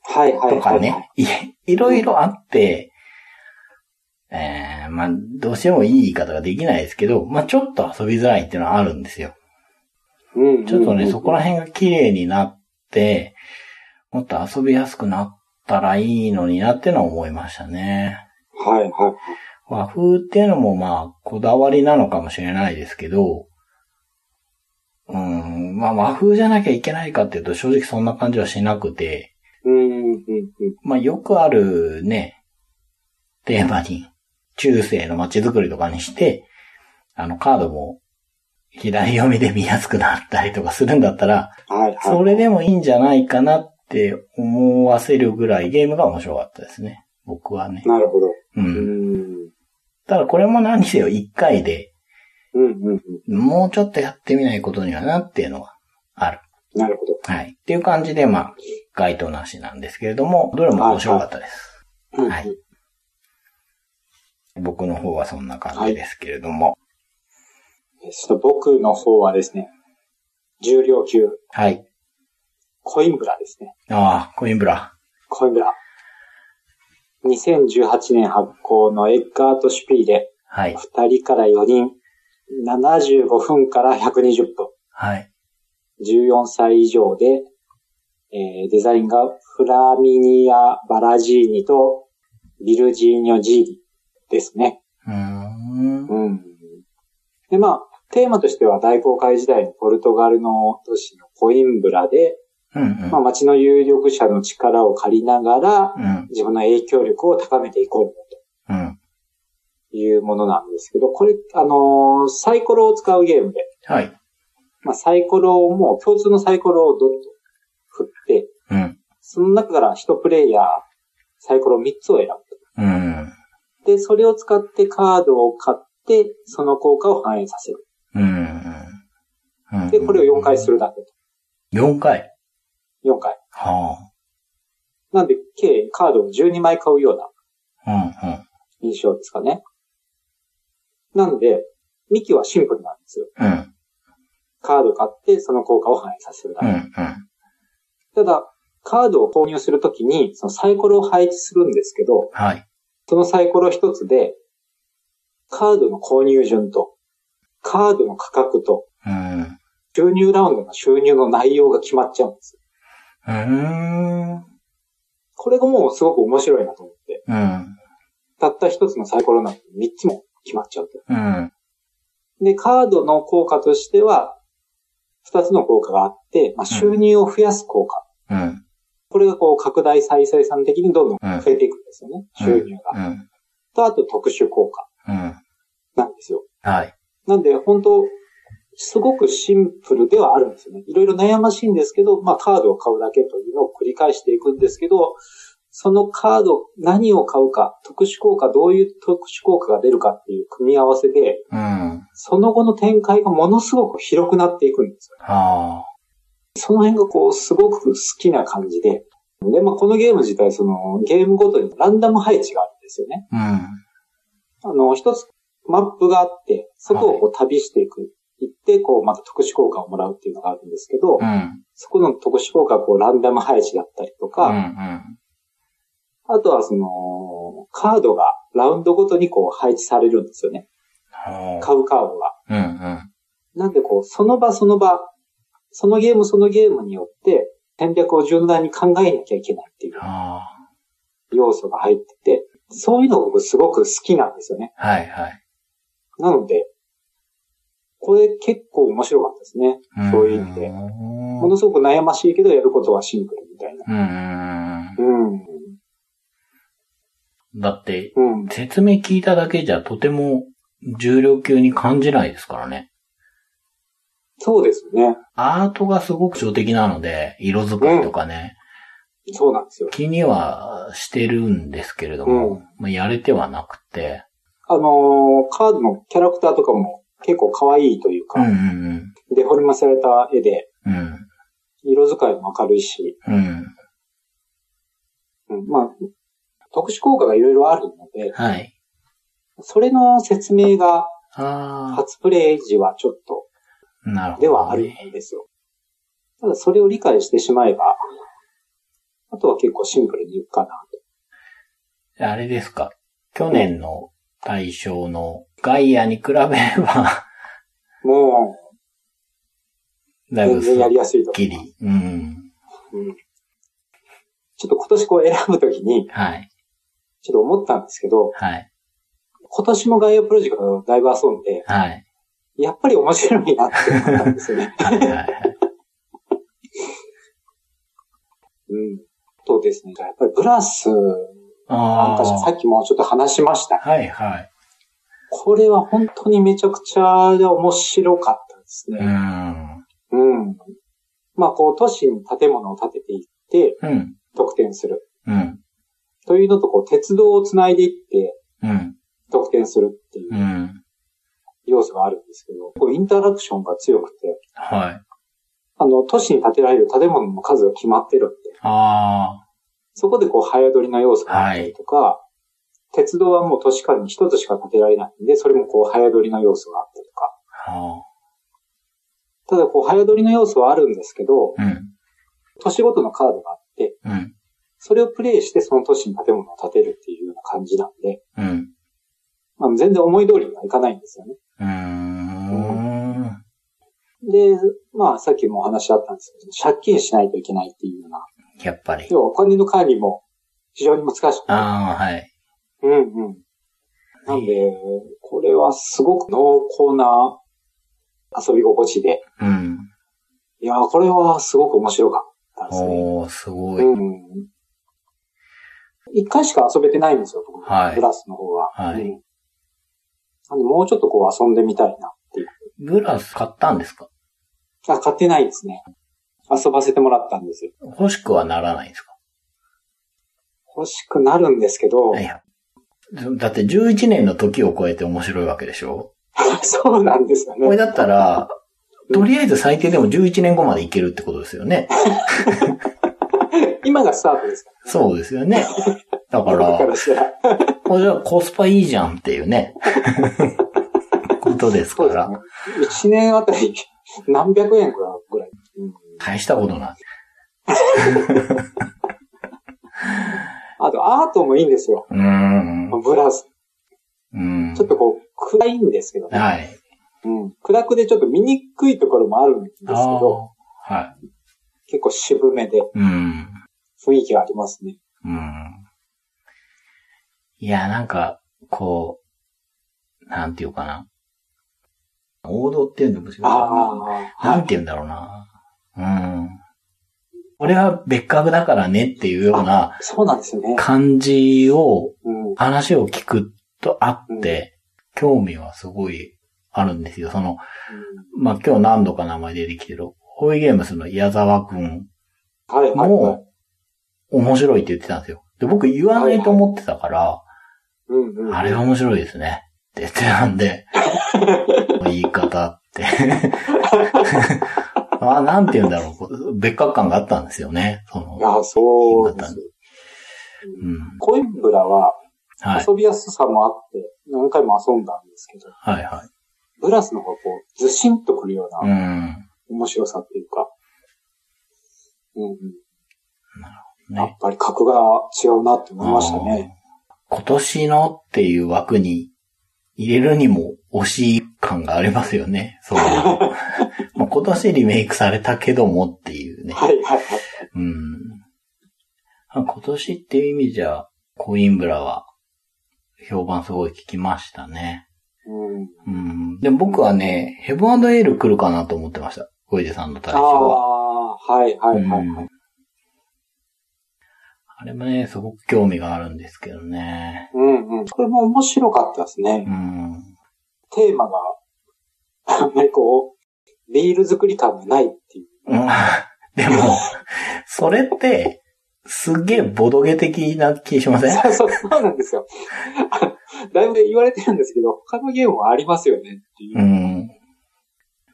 はいはいはい。とかね。い、いろいろあって、えー、まあ、どうしてもいい言い方ができないですけど、まあ、ちょっと遊びづらいっていうのはあるんですよ。うん。ちょっとね、そこら辺が綺麗になって、もっと遊びやすくなったらいいのになってのは思いましたね。はいはい。和風っていうのもまあ、こだわりなのかもしれないですけど、うん、まあ和風じゃなきゃいけないかっていうと正直そんな感じはしなくて。まあよくあるね、テーマに、中世の街づくりとかにして、あのカードも左読みで見やすくなったりとかするんだったら、はいはい。それでもいいんじゃないかなって思わせるぐらいゲームが面白かったですね。僕はね。なるほど。う。うんん。ただこれも何せよ1回で、うんうんうん。もうちょっとやってみないことにはなっていうのはある。なるほど。はい。っていう感じで、まあ、該当なしなんですけれども、どれも面白かったです。うんはい。僕の方はそんな感じですけれども。ちょっと僕の方はですね、重量級、はい。コインブラですね。ああ、コインブラ。コインブラ。2018年発行のエッガート・シュピーレ、はい。2人から4人、75分から120分、はい。14歳以上で、えーデザインがフラミニア・バラジーニとビルジーニョ・ジーリですね。うーん。うん。で、まあ、テーマとしては大航海時代のポルトガルの都市のコインブラで、うんうんまあ、町の有力者の力を借りながら、うん。自分の影響力を高めていこううん。というものなんですけど、これ、あのーサイコロを使うゲームで、はい。まあ、サイコロをもう共通のサイコロをドッと振って、うん。その中から1プレイヤー、サイコロ3つを選ぶうん。と。で、それを使ってカードを買って、その効果を反映させる。うん。うん。で、これを4回するだけと。4回？4回。はなんで、計カードを12枚買うような。印象ですかね。なんで、ミキはシンプルなんですよ。うん。カード買って、その効果を反映させるだうん。け。うん。ただ、カードを購入するときに、そのサイコロを配置するんですけど、はい。そのサイコロ一つで、カードの購入順と、カードの価格と、うん。収入ラウンドの収入の内容が決まっちゃうんです。うーん。これがもうすごく面白いなと思って。うん。たった一つのサイコロなんて3つも決まっちゃうと。うん。で、カードの効果としては、2つの効果があって、まあ、収入を増やす効果。うん。これがこう拡大再生産的にどんどん増えていくんですよね。収入が。うん。と、あと特殊効果うん。なんですよ。はい。なんで、本当すごくシンプルではあるんですよね。いろいろ悩ましいんですけど、まあカードを買うだけというのを繰り返していくんですけど、そのカード、何を買うか、特殊効果、どういう特殊効果が出るかっていう組み合わせで、うん。その後の展開がものすごく広くなっていくんですよ。はその辺がこう、すごく好きな感じで。で、まあこのゲーム自体、その、ゲームごとにランダム配置があるんですよね。あ。うん。あの、一つマップがあって、そこをこう旅していく。行って、こう、また特殊効果をもらうっていうのがあるんですけど、うん。そこの特殊効果がこう、ランダム配置だったりとうん。か、うん。あとはその、カードがラウンドごとにこう、配置されるんですよね。は買うカードが。あ。うん。うん。なんでこう、その場その場、そのゲームそのゲームによって、戦略を柔軟に考えなきゃいけないっていうはあ。要素が入ってて、そういうのが僕すごく好きなんですよね。はいはい。なので、これ結構面白かったですね。そういう意味で。うものすごく悩ましいけど、やることはシンプルみたいな。ん。うん。だって、うん。説明聞いただけじゃとても重量級に感じないですからね。そうですね。アートがすごく象的なので、色使いとかね、そうなんですよ。気にはしてるんですけれども、うんまあ、やれてはなくて、あのーカードのキャラクターとかも結構可愛いというか、うんうんデデフォルメされた絵で、うん。色使いも明るいし、うん。うん、まあ、特殊効果がいろいろあるので、はい。それの説明があ初プレイ時はちょっとあ、なるほど、ではあるんですよ。ただそれを理解してしまえば、あとは結構シンプルにいくかなと。あれですか。去年の対象のガイアに比べれば、もう、だいぶす全然やりっやすいと思きいます。り。うん。うん。ちょっと今年こう選ぶときに、はい。ちょっと思ったんですけど、はい。今年もガイアプロジェクトをだいぶ遊んで、はい。やっぱり面白いなって思ったんですよね。はい。はい。うん。とですね、やっぱりブラスあかさあ。っきもちょっと話しました。はい。はい。これは本当にめちゃくちゃ面白かったですうね。ん。うん。まあ、こう、都市に建物を建てていって、うん。得点する。うん。というのと、こう、鉄道を繋いでいって、うん。得点するっていううん。要素があるんですけど、こうインタラクションが強くて、はい。あの、都市に建てられる建物の数が決まってるんで、あそこでこう、早取りの要素があったりとか、鉄道はもう都市間に一つしか建てられないんで、それもこう、早取りの要素があったりとか。ただ、こう、早取りの要素はあるんですけど、あ。うん。都市ごとのカードがあって、うん。それをプレイしてその都市に建物を建てるっていうような感じなんで、うん。まあ、全然思い通りにはいかないんですよね。で、まあ、さっきもお話あったんですけど、借金しないといけないっていうような、やっぱり。要はお金の管理も非常に難しくて、ああ、はい。うんうん。なんで、これはすごく濃厚な遊び心地で、うん。いや、これはすごく面白かったですね。おー、すごい。うん。一回しか遊べてないんですよ、僕はいブラスの方は。はいうんなんで、もうちょっとこう遊んでみたいなっていう。ブラス買ったんですか？あ、買ってないですね。遊ばせてもらったんですよ。欲しくはならないんですか？欲しくなるんですけど、いや。だって11年の時を超えて面白いわけでしょ？そうなんですよね。これだったら、とりあえず最低でも11年後までいけるってことですよね。今がスタートですかそうですよね。だから。これじゃあコスパいいじゃんっていうね。ことですから。ね。1年あたり何百円かぐらい？うん大したことない。あと、アートもいいんですよ。うーん。ブラス。うんちょっとこう、暗いんですけどね。はい。うん。暗くでちょっと見にくいところもあるんですけど、はい。結構渋めでうん。雰囲気がありますね。うん。いや、なんか、こう、なんていうかな。王道っていうんでもしああ、なんて言うんだろうな。うん。これは別格だからねっていうようなそうなんですよね。感じを、うん。話を聞くとあって、興味はすごいあるんですよ。その、まあ、今日何度か名前出てきてる、ホイゲームスの矢沢くんも。面白いって言ってたんですよ。で、僕言わないと思ってたから。あれは面白いですね。って言ってたんで、言い方って。あなんて言うんだろう。別格感があったんですよね。そのい、や、そうです。うん。コインブラははい。遊びやすさもあって、何回も遊んだんですけど、はいは。ブラスの方がこう、ずしんとくるようう。なん面白さっていうか、うんうん。やっね。ぱり格が違うなって思いましたね。今年のっていう枠に入れるにも惜しい感がありますよね。そう 今年リメイクされたけどもっていうね。はいはいはい。うん。あ今年っていう意味じゃ、コインブラは評判すごい聞きましたね。うん。うん。で、僕はね、ヘブンエール来るかなと思ってました。小出さんの対あ象は。あ、はいはいはいはい。あれもね、すごく興味があるんですけどね。うんうん。これも面白かったですねう。ん。テーマが、あんまりこう、ビール作り感がないっていう。うんでも、それって、すっげえボドゲ的な気しません？そうそうそうなんですよ。あ だいぶ言われてるんですけど、他のゲームはありますよねっていうう。ん。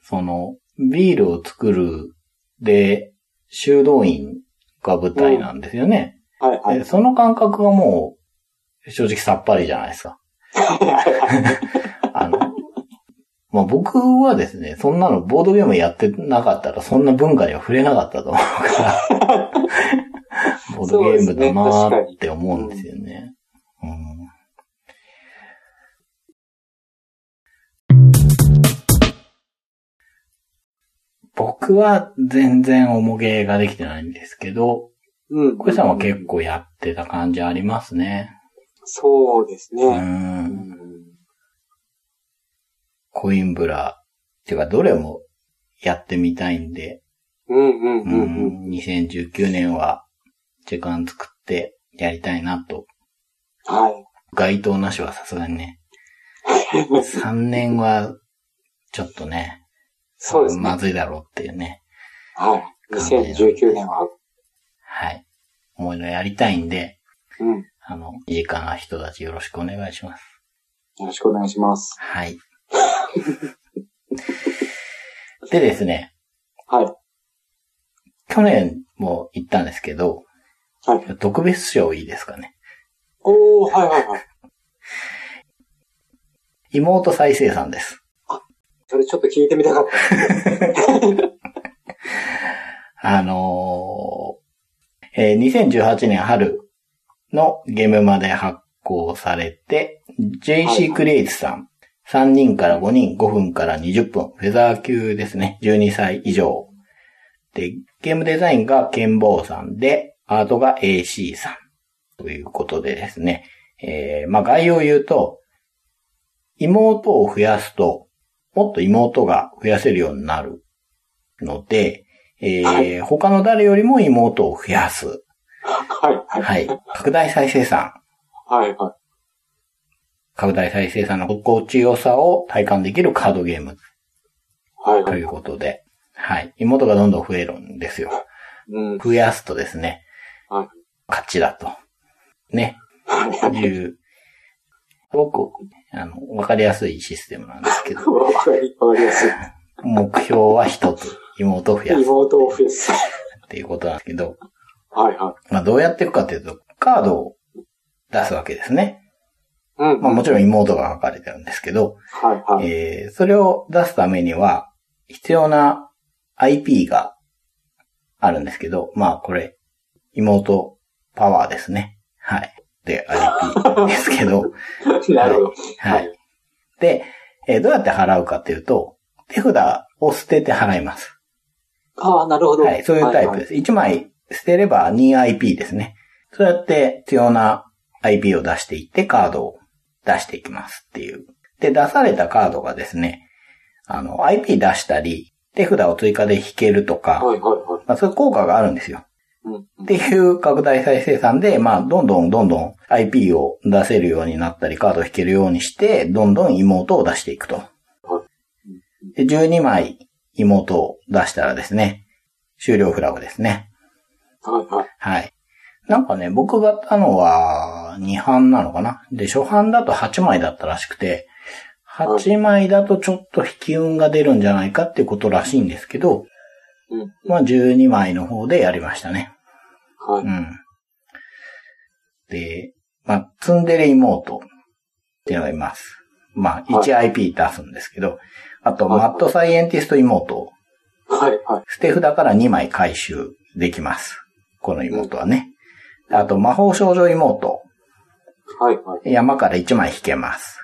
その、ビールを作るで、修道院が舞台なんですよね。はいはい。でその感覚がもう、正直さっぱりじゃないですか。まあ、僕はですね、そんなのボードゲームやってなかったら、そんな文化には触れなかったと思うから、ボードゲームだなーって思うんですよね。うん僕は全然重ゲーができてないんですけど、うん。小井さんは結構やってた感じありますね。そうですね。う。うんん。コインブラ。てか、どれもやってみたいんで、うんうんううんうん。ん、2019年は時間作ってやりたいなと。はい。該当なしはさすがにね。3年は、ちょっとね、そうですね。まずいだろうっていうね。はい。2019年は。はい。思いのやりたいんで、うん。よあの、いいかな人たちよろしくお願いします。ろしくお願いします。はい。でですね、はい。去年も言ったんですけど、はい。特別賞いいですかね。おー、はいはいはい。妹再生産です。それちょっと聞いてみたかった。あのーえー2018年春のゲームまで発行されて、JC クリエイツさん、3人から5人、5分から20分、フェザー級ですね、12歳以上。で、ゲームデザインがケンボーさんで、アートが AC さん。ということでですね、えーまあ概要を言うと、妹を増やすと、もっと妹が増やせるようになるので、えーは他の誰よりも妹を増やす。はいはい。はい。拡大再生産。はいはい。拡大再生産の心地よさを体感できるカードゲームはいはい。ということで、はい。妹がどんどん増えるんですよ。うん。増やすとですね、はい勝ちだと。ね。いう、すごく、あの、わかりやすいシステムなんですけど、わかり、わかりやすい。目標は一つ、妹を増やす妹を増やす。っていうことなんですけど、はいはい。まあどうやっていくかというと、カードを出すわけですね。うん。まあもちろん妹が書かれてるんですけど、はいはい。えー、それを出すためには、必要な IP があるんですけど、まあこれ、妹パワーですね。はい。で、IP ですけど、なるほど。はい。で、えーどうやって払うかっていうと、手札を捨てて払います。ああ、なるほど。はい、そういうタイプです。1枚捨てれば 2IP ですね。そうやって必要な IP を出していってカードを出していきますっていう。で、出されたカードがですね、あの、IP 出したり、手札を追加で引けるとか、はいはいはい。まあ、そういう効果があるんですよ。うん。っていう拡大再生産で、まあ、どんどんどんどん IP を出せるようになったり、カードを引けるようにして、どんどん妹を出していくと。で、12枚妹を出したらですね、終了フラグですね。はい。なんかね、僕がやったのは2版なのかな？で、初版だと8枚だったらしくて、8枚だとちょっと引き運が出るんじゃないかっていうことらしいんですけど、うん。まあ12枚の方でやりましたね。はい。うん。で、まあ、ツンデレ妹っていうのがいます。まあ、1IP 出すんですけど、あと、はいマッドサイエンティスト妹、はいはい。捨て札から2枚回収できます。この妹はね。あと、魔法少女妹、はいはい。山から1枚引けます。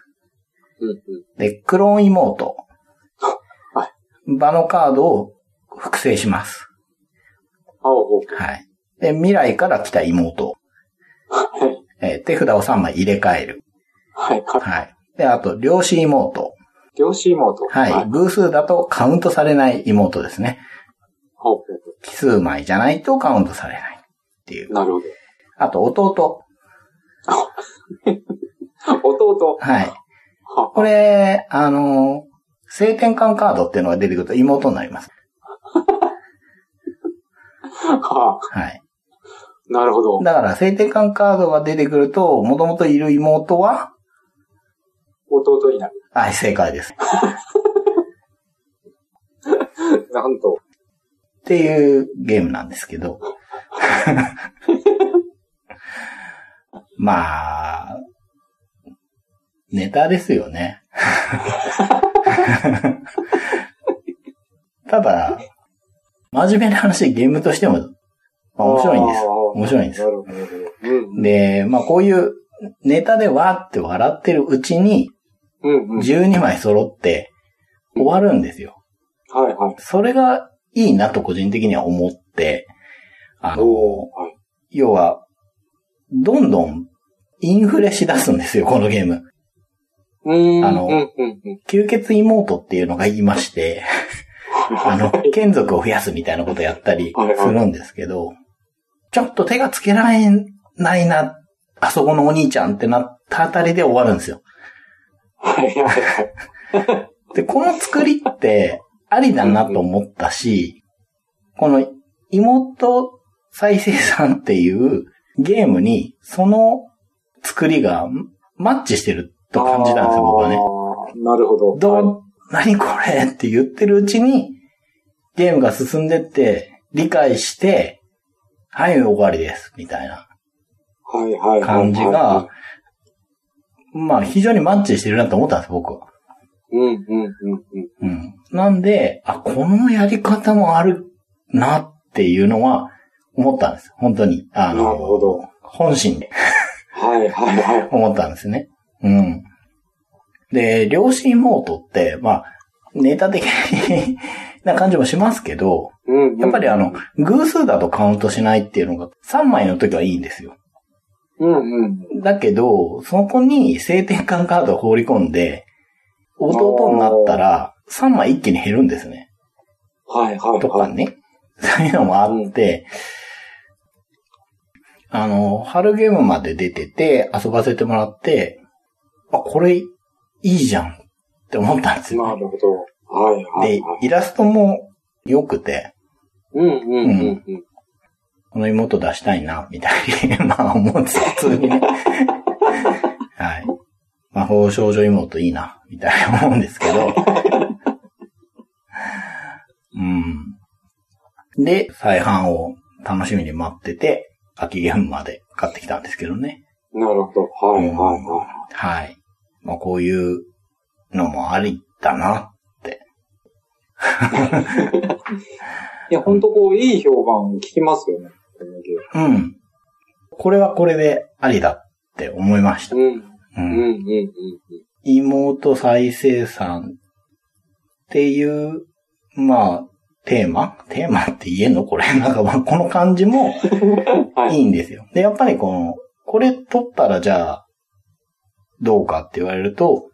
うんうん。で、クローン妹、はい。場のカードを複製します。はい。で、未来から来た妹、はい。えー手札を3枚入れ替える。はいはい。はい。で、あと、量子妹。両子妹。はい。偶数だとカウントされない妹ですね。ほうほ奇数枚じゃないとカウントされない。っていうう。。なるほど。あと、弟。弟。はい。はこれ、あの、性転換カードっていうのが出てくると妹になります。ははい。なるほど。だから、性転換カードが出てくると、もともといる妹は、弟になる。はい、正解です。なんと。っていうゲームなんですけど。まあ、ネタですよね。ただ、真面目な話、ゲームとしても、まあ、面白いんです。面白いんです。で、まあこういうネタでわーって笑ってるうちに、うんうん。12枚揃って終わるんですよ。はいはい。それがいいなと個人的には思って、あの、はい。要は、どんどんインフレしだすんですよ、このゲーム。うーん。あのうんうんうん。吸血妹っていうのがいまして、あの、眷属を増やすみたいなことやったりするんですけど、ちょっと手がつけられないな、あそこのお兄ちゃんってなったあたりで終わるんですよ。はいはいはい。で、この作りってありだなと思ったし、この妹再生産っていうゲームにその作りがマッチしてると感じたんですよ、僕はね。なるほど。どう、はい何これって言ってるうちに、ゲームが進んでって、理解して、はい、終わりです、みたいなはいはいはい。感じが、まあ、非常にマッチしてるなと思ったんです、僕は。うんうんうんうん。うん。なんで、あ、このやり方もあるなっていうのは思ったんです。本当に。あの、なるほど本心ではいはいはい。思ったんですね。うん。で、両親妹って、まあ、ネタ的 な感じもしますけど、うんうん。やっぱりあの、偶数だとカウントしないっていうのが3枚の時はいいんですよ。うんうん。だけど、そこに性転換カードを放り込んで、弟になったら3枚一気に減るんですね。はいはいはい。とかね。そういうのもあって、あの、春ゲームまで出てて遊ばせてもらって、あ、これいいじゃんって思ったんですよ。なるほど。はいはいでは、い。イラストも良くて、うんうんうんうん。この妹出したいな、みたいに、まあ思うんですよ、普通にね。はい。魔法少女妹いいな、みたいな思うんですけど。うん。で、再販を楽しみに待ってて、秋ゲームまで買ってきたんですけどね。なるほど。はいはいははい。まあこういうのもありだな。い。いや、ほんとこう、いい評判聞きますよね。うん。これはこれでありだって思いました。うん。ううんんうんうん妹再生産っていう、まあ、テーマ？テーマって言えんの？これ。なんかまあ、この感じも いい。いんですよ。で、やっぱりこの、これ取ったらじゃあ、どうかって言われると、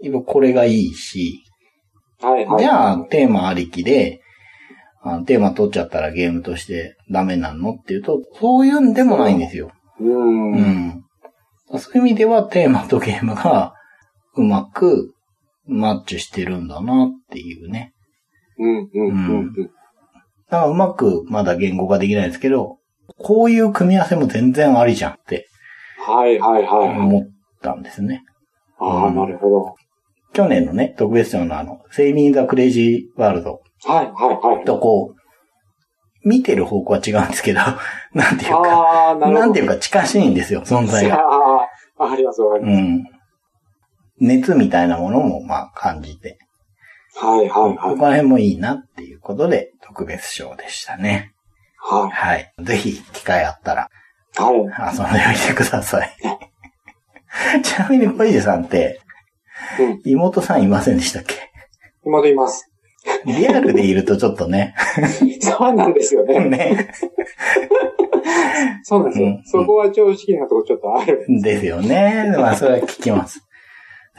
今これがいいし、はいはい。じゃあ、テーマありきで、あテーマ取っちゃったらゲームとしてダメなのっていうと、そういうんでもないんですよ。うん。う。ん。そういう意味ではテーマとゲームがうまくマッチしてるんだなっていうね。うんうんうんだからうまくまだ言語化できないですけど、こういう組み合わせも全然ありじゃんってはいはいはいはい。思ったんですね。ああ、なるほど。去年のね、特別賞のあの、セイミン・ザ・クレイジー・ワールドはいはいはい。とこう、見てる方向は違うんですけど、なんていうか、な。なんていうか近しいんですよ、存在が。ああ、わかりますわかります。うん。熱みたいなものもまあ感じて。はいはいはいここ。ら辺もいいなっていうことで特別賞でしたね。ははい。ぜひ機会あったらい。はい。遊んでみてください。ちなみに小池さんってうん。妹さんいませんでしたっけ？今でいます。リアルでいるとちょっとね。そうなんですよね。ね。そうなんですようん。そこは正直なとこちょっとある。ですよね。まあそれは聞きます。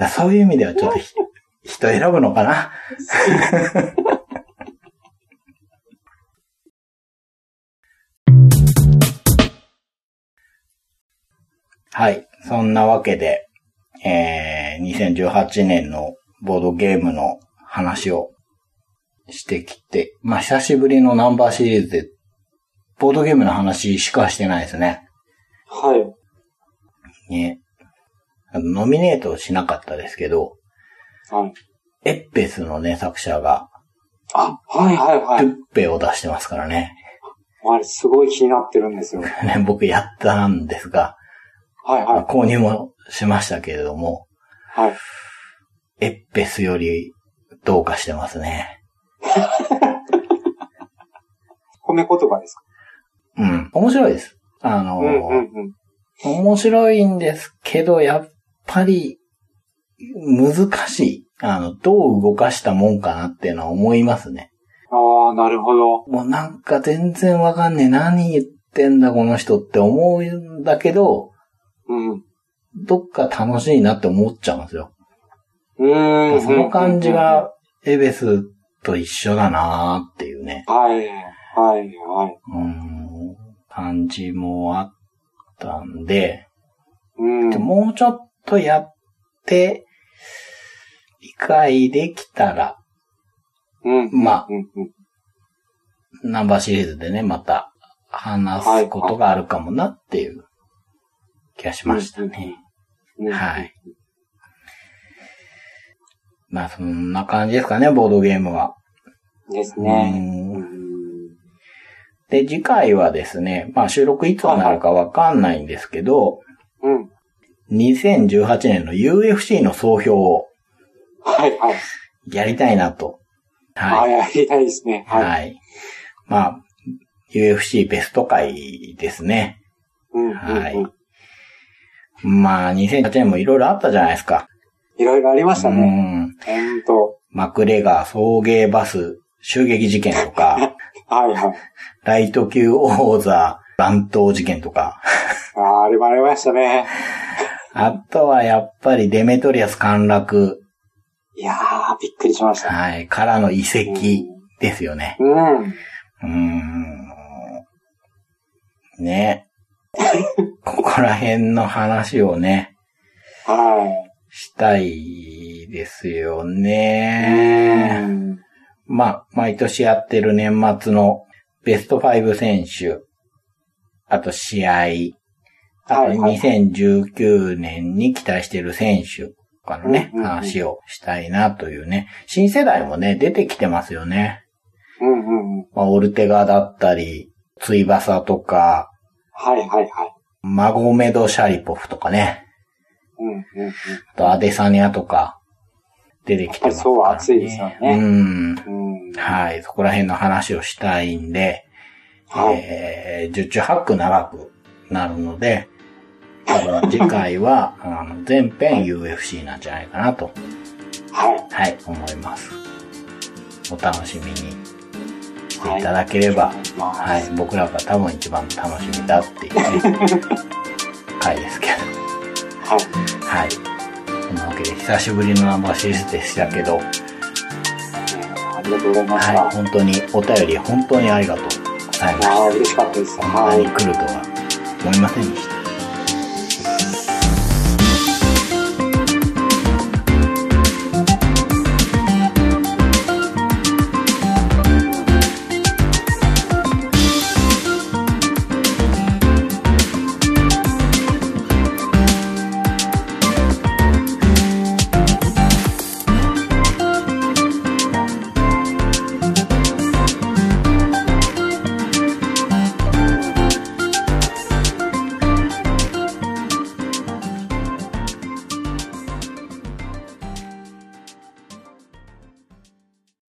そういう意味ではちょっとひ人選ぶのかな？はい。そんなわけで、えー、2018年のボードゲームの話をしてきて、まあ久しぶりのナンバーシリーズで、ボードゲームの話しかしてないですね。はい。ね。ノミネートしなかったですけど、はい。エッペスのね、作者が、あ、はいはいはい。プッペを出してますからね。あれ、すごい気になってるんですよ。ね僕やったんですが、はいはい。まあ購入もしましたけれども、はい。エッペスよりどうかしてますね。褒め言葉ですか？うん。面白いです。あの、うんうんうん。面白いんですけど、やっぱり難しい。あの、どう動かしたもんかなっていうのは思いますね。ああ、なるほど。もうなんか全然わかんねえ。何言ってんだこの人って思うんだけど、うん。どっか楽しいなって思っちゃうんですよ。うーん。その感じがエベスと一緒だなーっていうね。はい、はい、はい。うん、感じもあったんで、うん。でもうちょっとやって、理解できたら、うん。まあうん、うん。ナンバーシリーズでね、また話すことがあるかもなっていう気がしましたね。うんはい。まあ、そんな感じですかね、ボードゲームは。ですね。で、次回はですね、まあ収録いつになるかわかんないんですけど、うん。2018年の UFC の総評をはい、はい。やりたいなと。は、はいい。やりたいですね。はい。はい。まあ、UFC ベスト回ですね。うん、うん、はいうん。まあ、2008年もいろいろあったじゃないですか。いろいろありましたうね。ん。ほんと。マクレガー送迎バス襲撃事件とか、はい、はい。ライト級王座乱闘事件とか、ああ、あれもありましたね。あとはやっぱりデメトリアス陥落、いやー、びっくりしました。はい、からの遺跡ですよね。うん。うーん。ね。ここら辺の話をね、はしたいですよい。ね。うんまあ、毎年やってる年末のベスト5選手、あと試合、はいはい2019年に期待してる選手とかのね、話をしたいなというね。新世代もね、出てきてますよね。うんうんうん。まあ、オルテガだったり、ツイバサとか、はいはいはい。マゴメド・シャリポフとかね。うんうんうん。あとアデサニアとか、出てきてますから、ね。そう熱いですよねうん。うん。はい。そこら辺の話をしたいんで、はいえー、十中八九長くなるので、多分次回は、あの、全編 UFC なんじゃないかなと、はい。はい、思います。お楽しみにしていただければ、はい、はい。僕らが多分一番楽しみだっていうね、回ですけど。はい。はい。そんなわけで、久しぶりのナンバーシリーズでしたけど、えーありがとうございました。はい、本当に、お便り本当にありがとうございました。ああ、嬉しかったです。こんなはい。に来るとは思いませんでした。